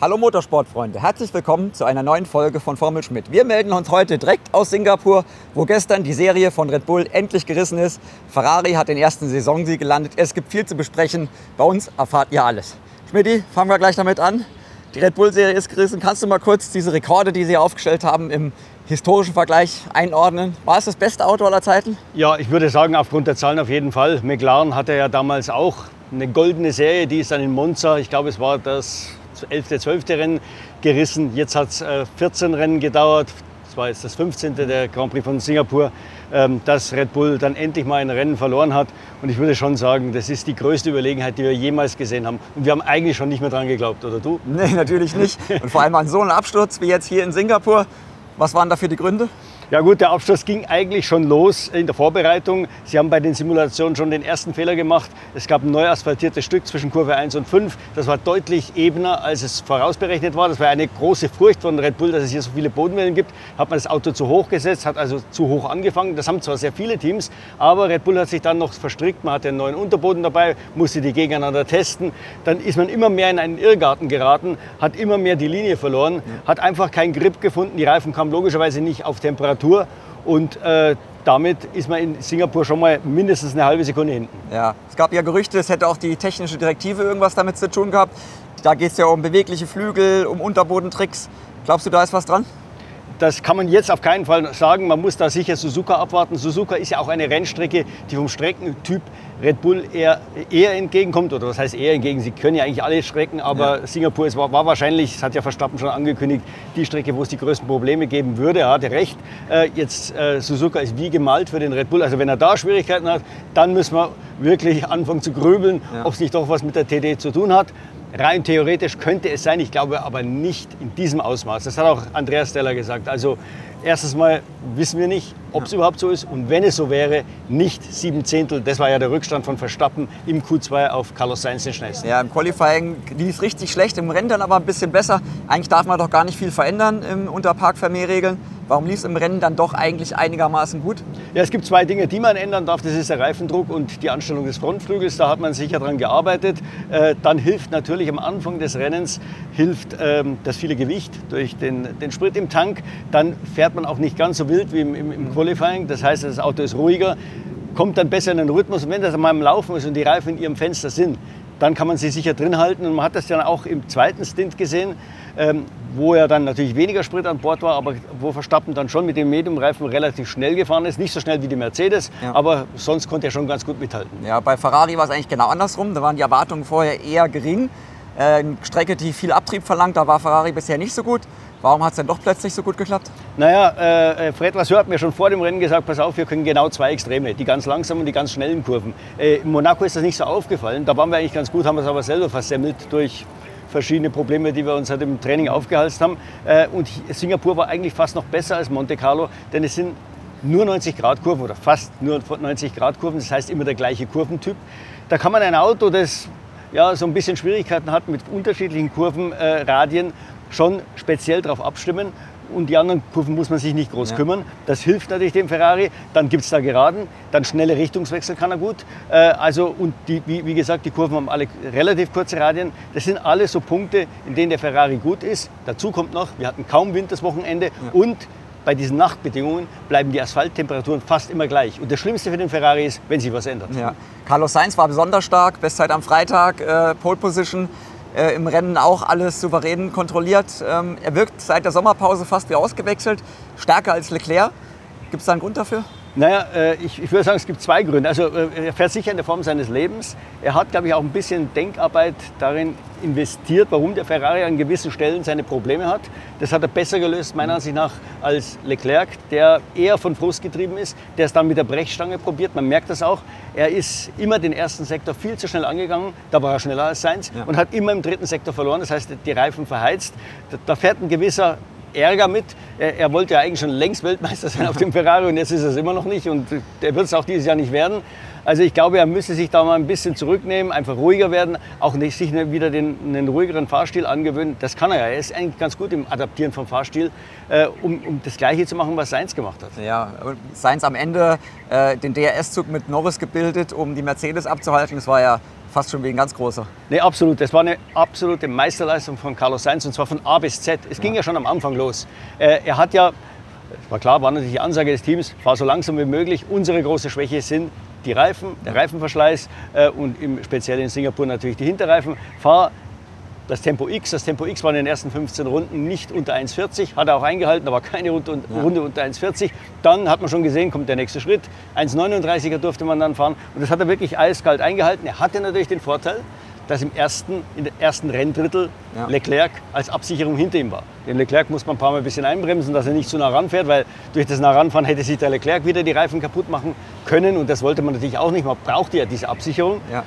Hallo Motorsportfreunde, herzlich willkommen zu einer neuen Folge von Formel Schmidt. Wir melden uns heute direkt aus Singapur, wo gestern die Serie von Red Bull endlich gerissen ist. Ferrari hat den ersten Saisonsieg gelandet. Es gibt viel zu besprechen. Bei uns erfahrt ihr alles. Schmidt, fangen wir gleich damit an. Die Red Bull-Serie ist gerissen. Kannst du mal kurz diese Rekorde, die sie aufgestellt haben, im historischen Vergleich einordnen? War es das beste Auto aller Zeiten? Ja, ich würde sagen, aufgrund der Zahlen auf jeden Fall. McLaren hatte ja damals auch eine goldene Serie, die ist dann in Monza, ich glaube, es war das 11., 12. Rennen gerissen. Jetzt hat es 14 Rennen gedauert. Das war jetzt das 15. der Grand Prix von Singapur, ähm, dass Red Bull dann endlich mal ein Rennen verloren hat. Und ich würde schon sagen, das ist die größte Überlegenheit, die wir jemals gesehen haben. Und wir haben eigentlich schon nicht mehr dran geglaubt, oder du? Nee, natürlich nicht. Und vor allem an so einem Absturz wie jetzt hier in Singapur. Was waren dafür die Gründe? Ja gut, der Absturz ging eigentlich schon los in der Vorbereitung. Sie haben bei den Simulationen schon den ersten Fehler gemacht. Es gab ein neu asphaltiertes Stück zwischen Kurve 1 und 5. Das war deutlich ebener, als es vorausberechnet war. Das war eine große Furcht von Red Bull, dass es hier so viele Bodenwellen gibt. Hat man das Auto zu hoch gesetzt, hat also zu hoch angefangen. Das haben zwar sehr viele Teams, aber Red Bull hat sich dann noch verstrickt. Man hatte einen neuen Unterboden dabei, musste die gegeneinander testen. Dann ist man immer mehr in einen Irrgarten geraten, hat immer mehr die Linie verloren, hat einfach keinen Grip gefunden. Die Reifen kamen logischerweise nicht auf Temperatur Temperatur und äh, damit ist man in Singapur schon mal mindestens eine halbe Sekunde hinten. Ja, es gab ja Gerüchte, es hätte auch die technische Direktive irgendwas damit zu tun gehabt. Da geht es ja um bewegliche Flügel, um Unterbodentricks. Glaubst du, da ist was dran? Das kann man jetzt auf keinen Fall sagen. Man muss da sicher Suzuka abwarten. Suzuka ist ja auch eine Rennstrecke, die vom Streckentyp Red Bull eher, eher entgegenkommt. Oder was heißt eher entgegen? Sie können ja eigentlich alle Strecken, aber ja. Singapur ist, war, war, wahrscheinlich, das hat ja Verstappen schon angekündigt, die Strecke, wo es die größten Probleme geben würde. Er hatte recht. Äh, jetzt äh, Suzuka ist wie gemalt für den Red Bull. Also wenn er da Schwierigkeiten hat, dann müssen wir wirklich anfangen zu grübeln, ja. ob es nicht doch was mit der TD zu tun hat. Rein theoretisch könnte es sein, ich glaube aber nicht in diesem Ausmaß. Das hat auch Andreas Steller gesagt. Also erstens mal wissen wir nicht, ob es ja. überhaupt so ist. Und wenn es so wäre, nicht sieben Zehntel. Das war ja der Rückstand von Verstappen im Q2 auf Carlos Sainz den schnellsten. Ja, im Qualifying lief richtig schlecht, im Rennen dann aber ein bisschen besser. Eigentlich darf man doch gar nicht viel verändern im, unter Parkvermehrregeln. Warum lief es im Rennen dann doch eigentlich einigermaßen gut? Ja, es gibt zwei Dinge, die man ändern darf. Das ist der Reifendruck und die Anstellung des Frontflügels. Da hat man sicher dran gearbeitet. Äh, dann hilft natürlich am Anfang des Rennens hilft ähm, das viele Gewicht durch den, den Sprit im Tank. Dann fährt man auch nicht ganz so wild wie im, im, im Qualifying. Das heißt, das Auto ist ruhiger, kommt dann besser in den Rhythmus. Und wenn das einmal im Laufen ist und die Reifen in ihrem Fenster sind, dann kann man sie sicher drin halten. Und man hat das ja auch im zweiten Stint gesehen ähm, wo er dann natürlich weniger Sprit an Bord war, aber wo Verstappen dann schon mit dem Medium-Reifen relativ schnell gefahren ist. Nicht so schnell wie die Mercedes, ja. aber sonst konnte er schon ganz gut mithalten. Ja, bei Ferrari war es eigentlich genau andersrum. Da waren die Erwartungen vorher eher gering. Äh, eine Strecke, die viel Abtrieb verlangt, da war Ferrari bisher nicht so gut. Warum hat es denn doch plötzlich so gut geklappt? Naja, äh, Fred Vasseur hat mir schon vor dem Rennen gesagt, pass auf, wir können genau zwei Extreme, die ganz langsamen und die ganz schnellen Kurven. Äh, in Monaco ist das nicht so aufgefallen, da waren wir eigentlich ganz gut, haben wir es aber selber versemmelt durch verschiedene Probleme, die wir uns halt im Training aufgehalst haben. Äh, und Singapur war eigentlich fast noch besser als Monte Carlo, denn es sind nur 90 Grad Kurven oder fast nur 90 Grad Kurven, das heißt immer der gleiche Kurventyp. Da kann man ein Auto, das ja, so ein bisschen Schwierigkeiten hat mit unterschiedlichen Kurvenradien, schon speziell darauf abstimmen und die anderen Kurven muss man sich nicht groß ja. kümmern. Das hilft natürlich dem Ferrari. Dann gibt es da Geraden, dann schnelle Richtungswechsel kann er gut. Äh, also, und die, wie, wie, gesagt, die Kurven haben alle relativ kurze Radien. Das sind alles so Punkte, in denen der Ferrari gut ist. Dazu kommt noch, wir hatten kaum Wind das Wochenende ja. und bei diesen Nachtbedingungen bleiben die Asphalttemperaturen fast immer gleich. Und das Schlimmste für den Ferrari ist, wenn sich was ändert. Ja. Carlos Sainz war besonders stark, Bestzeit am Freitag, äh, Pole Position äh, im Rennen auch alles souverän kontrolliert. Ähm, er wirkt seit der Sommerpause fast wie ausgewechselt, stärker als Leclerc. Gibt es da einen Grund dafür? Naja, äh, ich, ich würde sagen, es gibt zwei Gründe. Also äh, er fährt sicher in der Form seines Lebens. Er hat, glaube ich, auch ein bisschen Denkarbeit darin investiert, warum der Ferrari an gewissen Stellen seine Probleme hat. Das hat er besser gelöst, meiner Ansicht nach, als Leclerc, der eher von Frust getrieben ist, der es dann mit der Brechstange probiert. Man merkt das auch. Er ist immer den ersten Sektor viel zu schnell angegangen, da war er schneller als Sainz ja. und hat immer im dritten Sektor verloren. Das heißt, die Reifen verheizt. Da fährt ein gewisser Ärger mit. Er, er, wollte ja eigentlich schon längst Weltmeister sein auf dem Ferrari und jetzt ist es immer noch nicht und er wird es auch dieses Jahr nicht werden. Also ich glaube, er müsste sich da mal ein bisschen zurücknehmen, einfach ruhiger werden, auch nicht sich wieder den, einen ruhigeren Fahrstil angewöhnen. Das kann er ja. Er ist eigentlich ganz gut im Adaptieren vom Fahrstil, äh, um, um, das Gleiche zu machen, was Sainz gemacht hat. Ja, Sainz am Ende äh, den DRS-Zug mit Norris gebildet, um die Mercedes abzuhalten. Das war ja fast schon wie ein ganz großer. Nee, absolut. Das war eine absolute Meisterleistung von Carlos Sainz und zwar von A bis Z. Es ging ja schon am Anfang los. Äh, er hat ja, war klar, war natürlich die Ansage des Teams, fahr so langsam wie möglich. Unsere große Schwäche sind die Reifen, der Reifenverschleiß äh, und im, speziell in Singapur natürlich die Hinterreifen. Fahr das Tempo X. Das Tempo X war in den ersten 15 Runden nicht unter 1,40, hat er auch eingehalten, aber keine Runde, ja. Runde unter 1,40. Dann hat man schon gesehen, kommt der nächste Schritt. 1,39er durfte man dann fahren und das hat er wirklich eiskalt eingehalten. Er hatte natürlich den Vorteil, dass im ersten, in der ersten Renndrittel ja. Leclerc als Absicherung hinter ihm war. Den Leclerc muss man ein paar Mal ein bisschen einbremsen, dass er nicht zu nah ranfährt, weil durch das nah ranfahren hätte sich der Leclerc wieder die Reifen kaputt machen können und das wollte man natürlich auch nicht. Man brauchte ja diese Absicherung. Ja.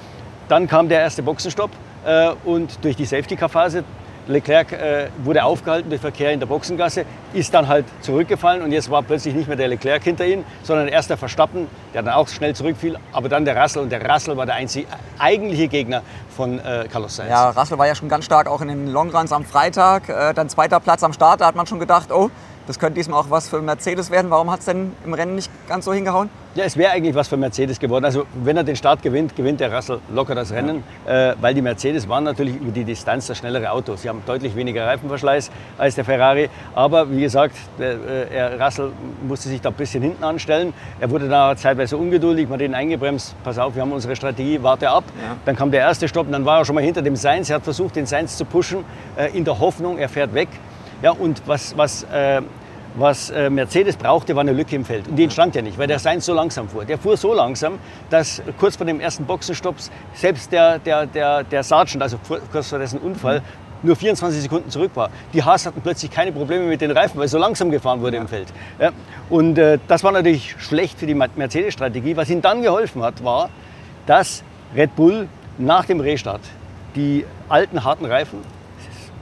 Dann kam der erste Boxenstopp äh, und durch die Safety-Car-Phase Leclerc äh, wurde aufgehalten durch Verkehr in der Boxengasse, ist dann halt zurückgefallen und jetzt war plötzlich nicht mehr der Leclerc hinter ihm, sondern erst der Verstappen, der dann auch schnell zurückfiel, aber dann der Russell und der Russell war der einzige eigentliche Gegner von äh, Carlos Sainz. Ja, Russell war ja schon ganz stark auch in den Longruns am Freitag, äh, dann zweiter Platz am Start, da hat man schon gedacht, oh, das könnte diesmal auch was für Mercedes werden. Warum hat es denn im Rennen nicht ganz so hingehauen? Ja, es wäre eigentlich was für Mercedes geworden. Also wenn er den Start gewinnt, gewinnt der Russell locker das Rennen, ja. äh, weil die Mercedes waren natürlich über die Distanz das schnellere Auto. Sie haben deutlich weniger Reifenverschleiß als der Ferrari. Aber wie gesagt, der, äh, Russell musste sich da ein bisschen hinten anstellen. Er wurde da zeitweise ungeduldig, man hat ihn eingebremst. Pass auf, wir haben unsere Strategie, warte ab. Ja. Dann kam der erste Stopp und dann war er schon mal hinter dem Sainz. Er hat versucht, den Sainz zu pushen, äh, in der Hoffnung, er fährt weg. Ja, und was, was äh, was äh, Mercedes brauchte, war eine Lücke im Feld. Und die entstand ja nicht, weil der Sainz so langsam fuhr. Der fuhr so langsam, dass kurz vor dem ersten Boxenstopp selbst der, der, der, der Sergeant, also kurz vor dessen Unfall, nur 24 Sekunden zurück war. Die Haas hatten plötzlich keine Probleme mit den Reifen, weil so langsam gefahren wurde im Feld. Ja, und äh, das war natürlich schlecht für die Mercedes-Strategie. Was ihnen dann geholfen hat, war, dass Red Bull nach dem Restart die alten harten Reifen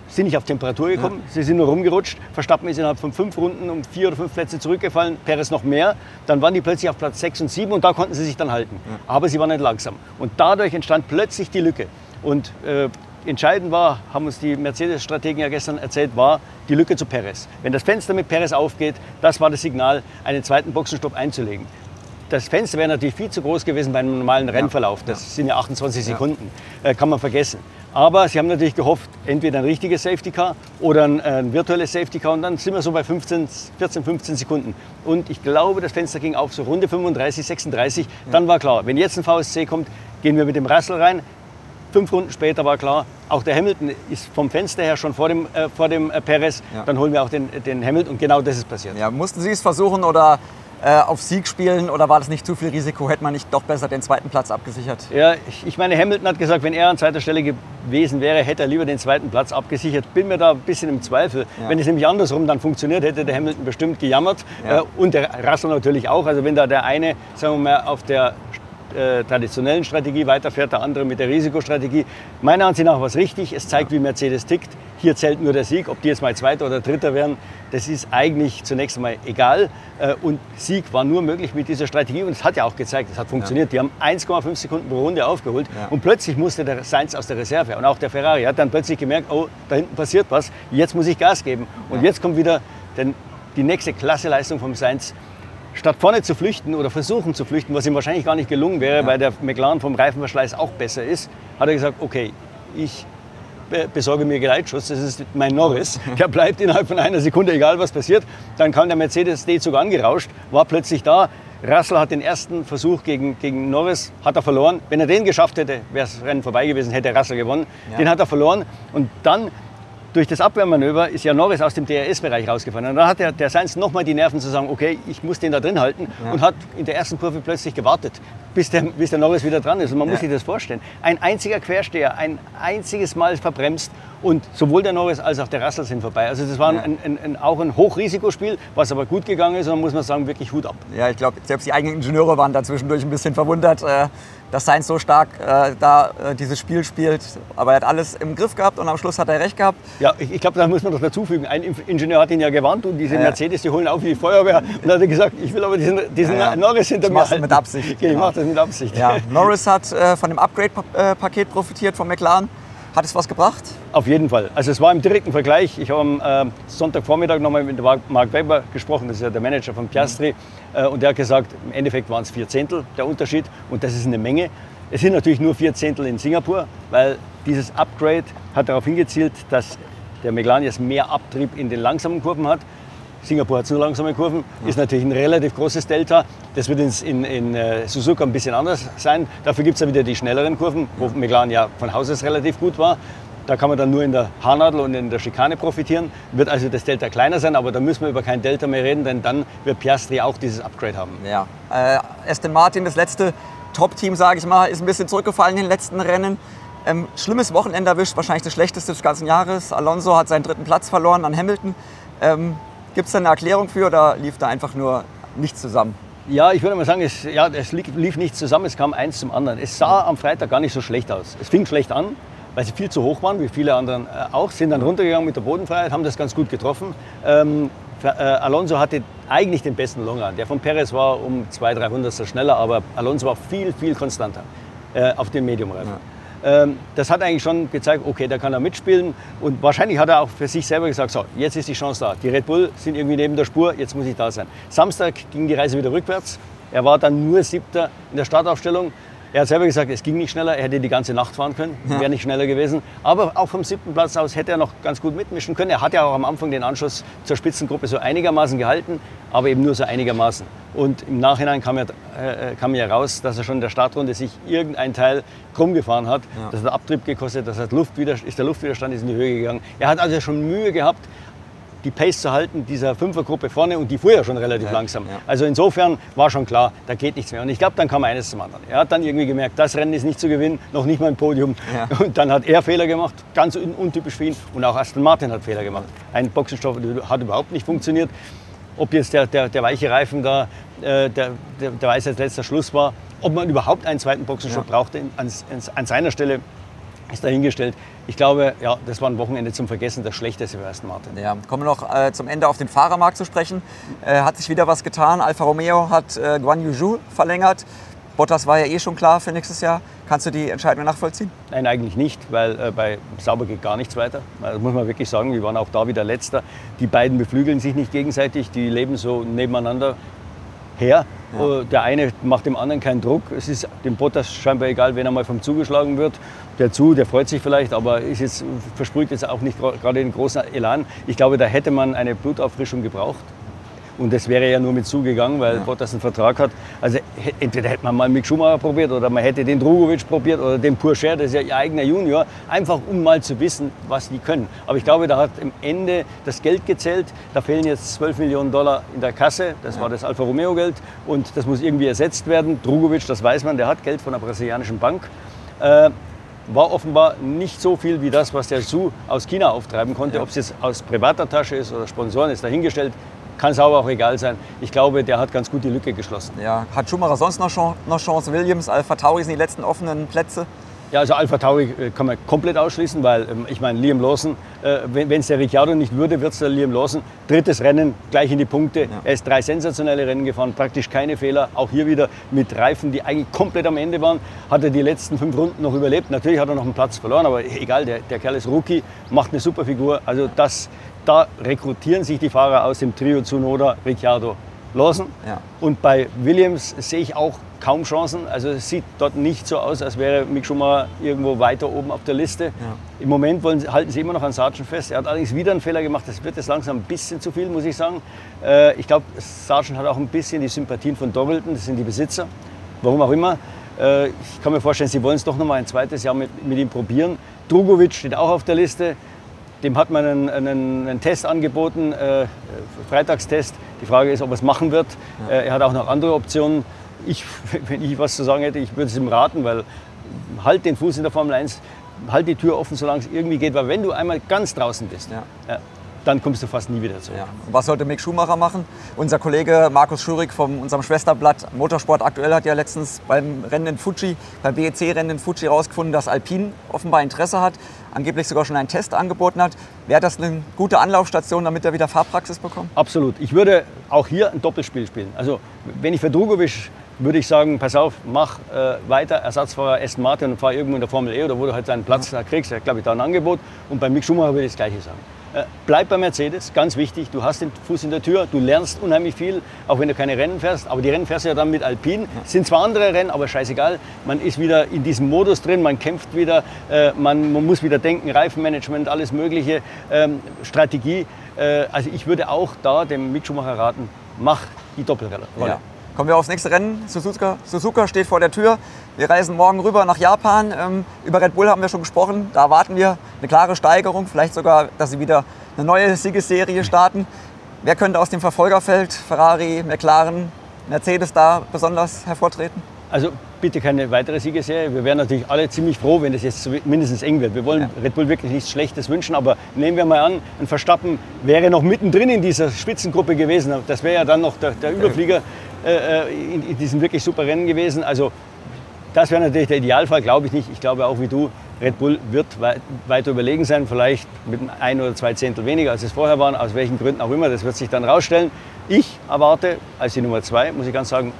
sind nicht auf Temperatur gekommen, ja. sie sind nur rumgerutscht. Verstappen ist innerhalb von fünf Runden um vier oder fünf Plätze zurückgefallen, Perez noch mehr. Dann waren die plötzlich auf Platz sechs und sieben und da konnten sie sich dann halten. Ja. Aber sie waren nicht langsam. Und dadurch entstand plötzlich die Lücke. Und äh, entscheidend war, haben uns die Mercedes-Strategen ja gestern erzählt, war die Lücke zu Perez. Wenn das Fenster mit Perez aufgeht, das war das Signal, einen zweiten Boxenstopp einzulegen. Das Fenster wäre natürlich viel zu groß gewesen bei einem normalen Rennverlauf. Das sind ja 28 Sekunden, äh, kann man vergessen. Aber sie haben natürlich gehofft, entweder ein richtiges Safety Car oder ein, äh, ein, virtuelles Safety Car. Und dann sind wir so bei 15, 14, 15 Sekunden. Und ich glaube, das Fenster ging auf so Runde 35, 36. Ja. Dann war klar, wenn jetzt ein VSC kommt, gehen wir mit dem Russell rein. Fünf Runden später war klar, auch der Hamilton ist vom Fenster her schon vor dem, äh, vor dem äh, Perez. Ja. Dann holen wir auch den, den Hamilton. Und genau das ist passiert. Ja, mussten Sie es versuchen oder auf Sieg spielen oder war das nicht zu viel Risiko? Hätte man nicht doch besser den zweiten Platz abgesichert? Ja, ich, ich meine, Hamilton hat gesagt, wenn er an zweiter Stelle gewesen wäre, hätte er lieber den zweiten Platz abgesichert. Bin mir da ein bisschen im Zweifel. Ja. Wenn es nämlich andersrum dann funktioniert, hätte der Hamilton bestimmt gejammert ja. äh, und der Russell natürlich auch. Also wenn da der eine, sagen wir mal, auf der äh, traditionellen Strategie weiterfährt, der andere mit der Risikostrategie. Meiner Ansicht nach war es richtig. Es zeigt, wie Mercedes tickt. Hier zählt nur der Sieg. Ob die jetzt mal Zweiter oder Dritter werden, das ist eigentlich zunächst einmal egal. Äh, und Sieg war nur möglich mit dieser Strategie. Und es hat ja auch gezeigt, es hat funktioniert. Ja. Die haben 1,5 Sekunden pro Runde aufgeholt. Ja. Und plötzlich musste der Sainz aus der Reserve. Und auch der Ferrari hat dann plötzlich gemerkt, oh, da hinten passiert was. Jetzt muss ich Gas geben. Und ja. jetzt kommt wieder den, die nächste Klasseleistung vom Sainz statt vorne zu flüchten oder versuchen zu flüchten, was ihm wahrscheinlich gar nicht gelungen wäre, ja. weil der McLaren vom Reifenverschleiß auch besser ist, hat er gesagt, okay, ich besorge mir Geleitschutz, das ist mein Norris, der bleibt innerhalb von einer Sekunde, egal was passiert. Dann kam der Mercedes D-Zug angerauscht, war plötzlich da. Russell hat den ersten Versuch gegen, gegen Norris, hat er verloren. Wenn er den geschafft hätte, wäre das Rennen vorbei gewesen, hätte Russell gewonnen. Ja. Den hat er verloren und dann durch das Abwehrmanöver ist ja Norris aus dem DRS-Bereich rausgefahren. Und dann hat der, der Sainz nochmal die Nerven zu sagen, okay, ich muss den da drin halten ja. und hat in der ersten Kurve plötzlich gewartet, bis der, bis der Norris wieder dran ist. Und man ja. muss sich das vorstellen. Ein einziger Quersteher, ein einziges Mal verbremst und sowohl der Norris als auch der Russell sind vorbei. Also das war ja. ein, ein, ein, auch ein Hochrisikospiel, was aber gut gegangen ist und muss man sagen, wirklich Hut ab. Ja, ich glaube, selbst die eigenen Ingenieure waren da zwischendurch ein bisschen verwundert. Äh dass Sainz so stark äh, da äh, dieses Spiel spielt. Aber er hat alles im Griff gehabt und am Schluss hat er recht gehabt. Ja, ich, ich glaube, da muss man doch dazu fügen. Ein Ingenieur hat ihn ja gewarnt und diese ja. Mercedes, die holen auf wie die Feuerwehr. Und dann hat er gesagt, ich will aber diesen, diesen. Norris hinter mir halten. mit Absicht. Ja, ich das mit Absicht. Ja. Norris hat äh, von dem Upgrade-Paket profitiert von McLaren. Hat es was gebracht? Auf jeden Fall. Also es war im direkten Vergleich. Ich habe am äh, Sonntagvormittag nochmal mit Mark Weber gesprochen, das ist ja der Manager von Piastri. Mhm. Äh, und der hat gesagt, im Endeffekt waren es vier Zehntel der Unterschied und das ist eine Menge. Es sind natürlich nur vier Zehntel in Singapur, weil dieses Upgrade hat darauf hingezielt, dass der Meglan jetzt mehr Abtrieb in den langsamen Kurven hat. Singapur hat nur langsame Kurven, ist natürlich ein relativ großes Delta. Das wird in, in äh, Suzuka ein bisschen anders sein. Dafür gibt es ja wieder die schnelleren Kurven, wo Meglan ja von Haus aus relativ gut war. Da kann man dann nur in der Haarnadel und in der Schikane profitieren. Wird also das Delta kleiner sein, aber da müssen wir über kein Delta mehr reden, denn dann wird Piastri auch dieses Upgrade haben. Ja. Äh, Aston Martin, das letzte Top-Team, sage ich mal, ist ein bisschen zurückgefallen in den letzten Rennen. Ähm, schlimmes Wochenende erwischt, wahrscheinlich das schlechteste des ganzen Jahres. Alonso hat seinen dritten Platz verloren an Hamilton. Ähm, Gibt es da eine Erklärung für oder lief da einfach nur nichts zusammen? Ja, ich würde mal sagen, es, ja, es lief nicht zusammen, es kam eins zum anderen. Es sah am Freitag gar nicht so schlecht aus. Es fing schlecht an, weil sie viel zu hoch waren, wie viele anderen äh, auch, sind dann runtergegangen mit der Bodenfreiheit, haben das ganz gut getroffen. Ähm, äh, Alonso hatte eigentlich den besten Longrun. Der von Perez war um 200, 300 schneller, aber Alonso war viel, viel konstanter äh, auf den Mediumreifen. Ja. Ähm, das hat eigentlich schon gezeigt, okay, da kann er mitspielen. Und wahrscheinlich hat er auch für sich selber gesagt, so, jetzt ist die Chance da. Die Red Bull sind irgendwie neben der Spur, jetzt muss ich da sein. Samstag ging die Reise wieder rückwärts. Er war dann nur Siebter in der Startaufstellung. Er hat selber gesagt, es ging nicht schneller, er hätte die ganze Nacht fahren können, ja. wäre nicht schneller gewesen. Aber auch vom siebten Platz aus hätte er noch ganz gut mitmischen können. Er hat ja auch am Anfang den Anschluss zur Spitzengruppe so einigermaßen gehalten, aber eben nur so einigermaßen. Und im Nachhinein kam ja, äh, kam ja raus, dass er schon in der Startrunde sich irgendein Teil krumm gefahren hat. Ja. Das hat Abtrieb gekostet, das hat Luftwiderstand, ist der Luftwiderstand ist in die Höhe gegangen. Er hat also schon Mühe gehabt, die Pace zu halten dieser Fünfergruppe vorne und die fuhr ja schon relativ ja, langsam. Ja. Also insofern war schon klar, da geht nichts mehr. Und ich glaube, dann kam eines zum anderen. Er hat dann irgendwie gemerkt, das Rennen ist nicht zu gewinnen, noch nicht mal ein Podium. Ja. Und dann hat er Fehler gemacht, ganz untypisch für ihn. Und auch Aston Martin hat Fehler gemacht. Ein Boxenstoff hat überhaupt nicht funktioniert. Ob jetzt der, der, der weiche Reifen da, äh, der, der, der weiß als letzter Schluss war, ob man überhaupt einen zweiten Boxenstopp brauchte an, an seiner Stelle, ist dahingestellt. Ich glaube, ja, das war ein Wochenende zum Vergessen, das Schlechteste für Aston Martin. Ja, kommen wir noch äh, zum Ende auf den Fahrermarkt zu sprechen. Äh, hat sich wieder was getan. Alfa Romeo hat äh, Guan Yu Zhu verlängert. Bottas war ja eh schon klar für nächstes Jahr. Kannst du die Entscheidung nachvollziehen? Nein, eigentlich nicht, weil äh, bei Sauber geht gar nichts weiter. Das muss man wirklich sagen. Wir waren auch da wieder Letzter. Die beiden beflügeln sich nicht gegenseitig, die leben so nebeneinander her. Ja. Der eine macht dem anderen keinen Druck. Es ist dem Bottas scheinbar egal, wenn er mal vom zugeschlagen wird. Der zu, der freut sich vielleicht, aber ist jetzt, versprüht jetzt auch nicht gerade den großen Elan. Ich glaube, da hätte man eine Blutauffrischung gebraucht. Und das wäre ja nur mit zugegangen, weil ja. Bottas einen Vertrag hat. Also entweder hätte man mal Mick Schumacher probiert oder man hätte den Drogovic probiert oder den Purcher, das ist ja ihr eigener Junior, einfach um mal zu wissen, was die können. Aber ich glaube, da hat am Ende das Geld gezählt. Da fehlen jetzt 12 Millionen Dollar in der Kasse. Das ja. war das Alfa Romeo Geld und das muss irgendwie ersetzt werden. Drogovic, das weiß man, der hat Geld von der brasilianischen Bank. Äh, war offenbar nicht so viel wie das, was der Su aus China auftreiben konnte. Ja. Ob es jetzt aus privater Tasche ist oder Sponsoren, ist dahingestellt kann es aber auch egal sein. Ich glaube, der hat ganz gut die Lücke geschlossen. Ja. Hat Schumacher sonst noch, Chance? Williams, Alpha Tauri sind die letzten offenen Plätze? Ja, also Alpha Tauri äh, kann man komplett ausschließen, weil ähm, ich meine, Liam Lawson, äh, wenn es der Ricciardo nicht würde, wird es der Liam Lawson. Drittes Rennen, gleich in die Punkte. Ja. Er ist drei sensationelle Rennen gefahren, praktisch keine Fehler. Auch hier wieder mit Reifen, die eigentlich komplett am Ende waren. Hat er die letzten fünf Runden noch überlebt. Natürlich hat er noch einen Platz verloren, aber egal, der, der Kerl ist Rookie, macht eine super Figur. Also das, da rekrutieren sich die Fahrer aus dem Trio Zunoda, Ricciardo, Lawson. Ja. Und bei Williams sehe ich auch kaum Chancen. Also es sieht dort nicht so aus, als wäre Mick Schumacher irgendwo weiter oben auf der Liste. Ja. Im Moment wollen, halten sie immer noch an Sargent fest. Er hat allerdings wieder einen Fehler gemacht. Das wird jetzt langsam ein bisschen zu viel, muss ich sagen. Äh, ich glaube, Sargent hat auch ein bisschen die Sympathien von Doggleton. Das sind die Besitzer. Warum auch immer. Äh, ich kann mir vorstellen, sie wollen es doch noch mal ein zweites Jahr mit, mit ihm probieren. Drugovic steht auch auf der Liste. Dem hat man einen, einen, einen Test angeboten, äh, Freitagstest. Die Frage ist, ob er es machen wird. Ja. Äh, er hat auch noch andere Optionen. Ich, wenn ich was zu sagen hätte, ich würde es ihm raten, weil halt den Fuß in der Formel 1, halt die Tür offen, solange es irgendwie geht. Weil wenn du einmal ganz draußen bist, ja. Ja, dann kommst du fast nie wieder zurück. Ja. Was sollte Mick Schumacher machen? Unser Kollege Markus Schurig von unserem Schwesterblatt Motorsport aktuell hat ja letztens beim Rennen in Fuji, beim BEC-Rennen in Fuji herausgefunden, dass Alpine offenbar Interesse hat, angeblich sogar schon einen Test angeboten hat. Wäre das eine gute Anlaufstation, damit er wieder Fahrpraxis bekommt? Absolut. Ich würde auch hier ein Doppelspiel spielen. Also wenn ich für Drugovic würde ich sagen, pass auf, mach äh, weiter, Ersatzfahrer Aston Martin und fahr irgendwo in der Formel E oder wo du halt deinen Platz da kriegst. Da glaube ich da ein Angebot. Und bei Mick Schumacher würde ich das Gleiche sagen. Äh, bleib bei Mercedes, ganz wichtig. Du hast den Fuß in der Tür, du lernst unheimlich viel, auch wenn du keine Rennen fährst. Aber die Rennen fährst du ja dann mit Alpine. Sind zwar andere Rennen, aber scheißegal. Man ist wieder in diesem Modus drin, man kämpft wieder, äh, man, man muss wieder denken, Reifenmanagement, alles Mögliche, ähm, Strategie. Äh, also ich würde auch da dem Mick Schumacher raten, mach die Doppelrolle. Ja. Kommen wir aufs nächste Rennen. Suzuka, Suzuka steht vor der Tür. Wir reisen morgen rüber nach Japan. Ähm, über Red Bull haben wir schon gesprochen. Da erwarten wir eine klare Steigerung. Vielleicht sogar, dass sie wieder eine neue Siegesserie starten. Wer könnte aus dem Verfolgerfeld, Ferrari, McLaren, Mercedes da besonders hervortreten? Also bitte keine weitere Siegesserie. Wir wären natürlich alle ziemlich froh, wenn das jetzt mindestens eng wird. Wir wollen ja. Red Bull wirklich nichts Schlechtes wünschen, aber nehmen wir mal an, ein Verstappen wäre noch mittendrin in dieser Spitzengruppe gewesen. Das wäre ja dann noch der, der Überflieger in, in diesem wirklich super Rennen gewesen. Also das wäre natürlich der Idealfall, glaube ich nicht. Ich glaube auch wie du, Red Bull wird weiter überlegen sein, vielleicht mit ein oder zwei Zehntel weniger, als es vorher waren, aus welchen Gründen auch immer. Das wird sich dann rausstellen. Ich erwarte als die Nummer zwei, muss ich ganz sagen,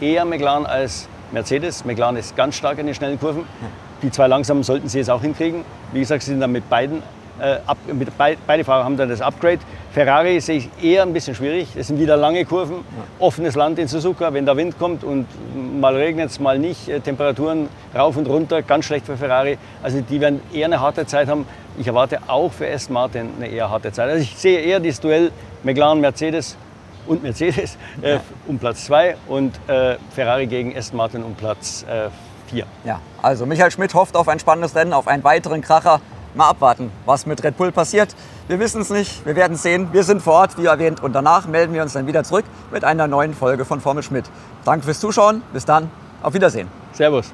eher McLaren als Mercedes. McLaren ist ganz stark in den schnellen Kurven. Die zwei langsamen sollten sie jetzt auch hinkriegen. Wie gesagt, sie sind dann mit beiden, äh, ab, mit, beide Fahrer haben dann das Upgrade. Ferrari sehe ich eher ein bisschen schwierig. Es sind wieder lange Kurven, offenes Land in Suzuka. Wenn der Wind kommt und mal regnet es, mal nicht, äh, Temperaturen rauf und runter, ganz schlecht für Ferrari. Also die werden eher eine harte Zeit haben. Ich erwarte auch für Aston Martin eine eher harte Zeit. Also ich sehe eher das Duell McLaren-Mercedes und Mercedes äh, um Platz 2 und äh, Ferrari gegen Aston Martin um Platz 4. Äh, ja, also Michael Schmidt hofft auf ein spannendes Rennen, auf einen weiteren Kracher. Mal abwarten, was mit Red Bull passiert. Wir wissen es nicht, wir werden sehen. Wir sind vor Ort, wie erwähnt, und danach melden wir uns dann wieder zurück mit einer neuen Folge von Formel Schmidt. Danke fürs Zuschauen, bis dann, auf Wiedersehen. Servus.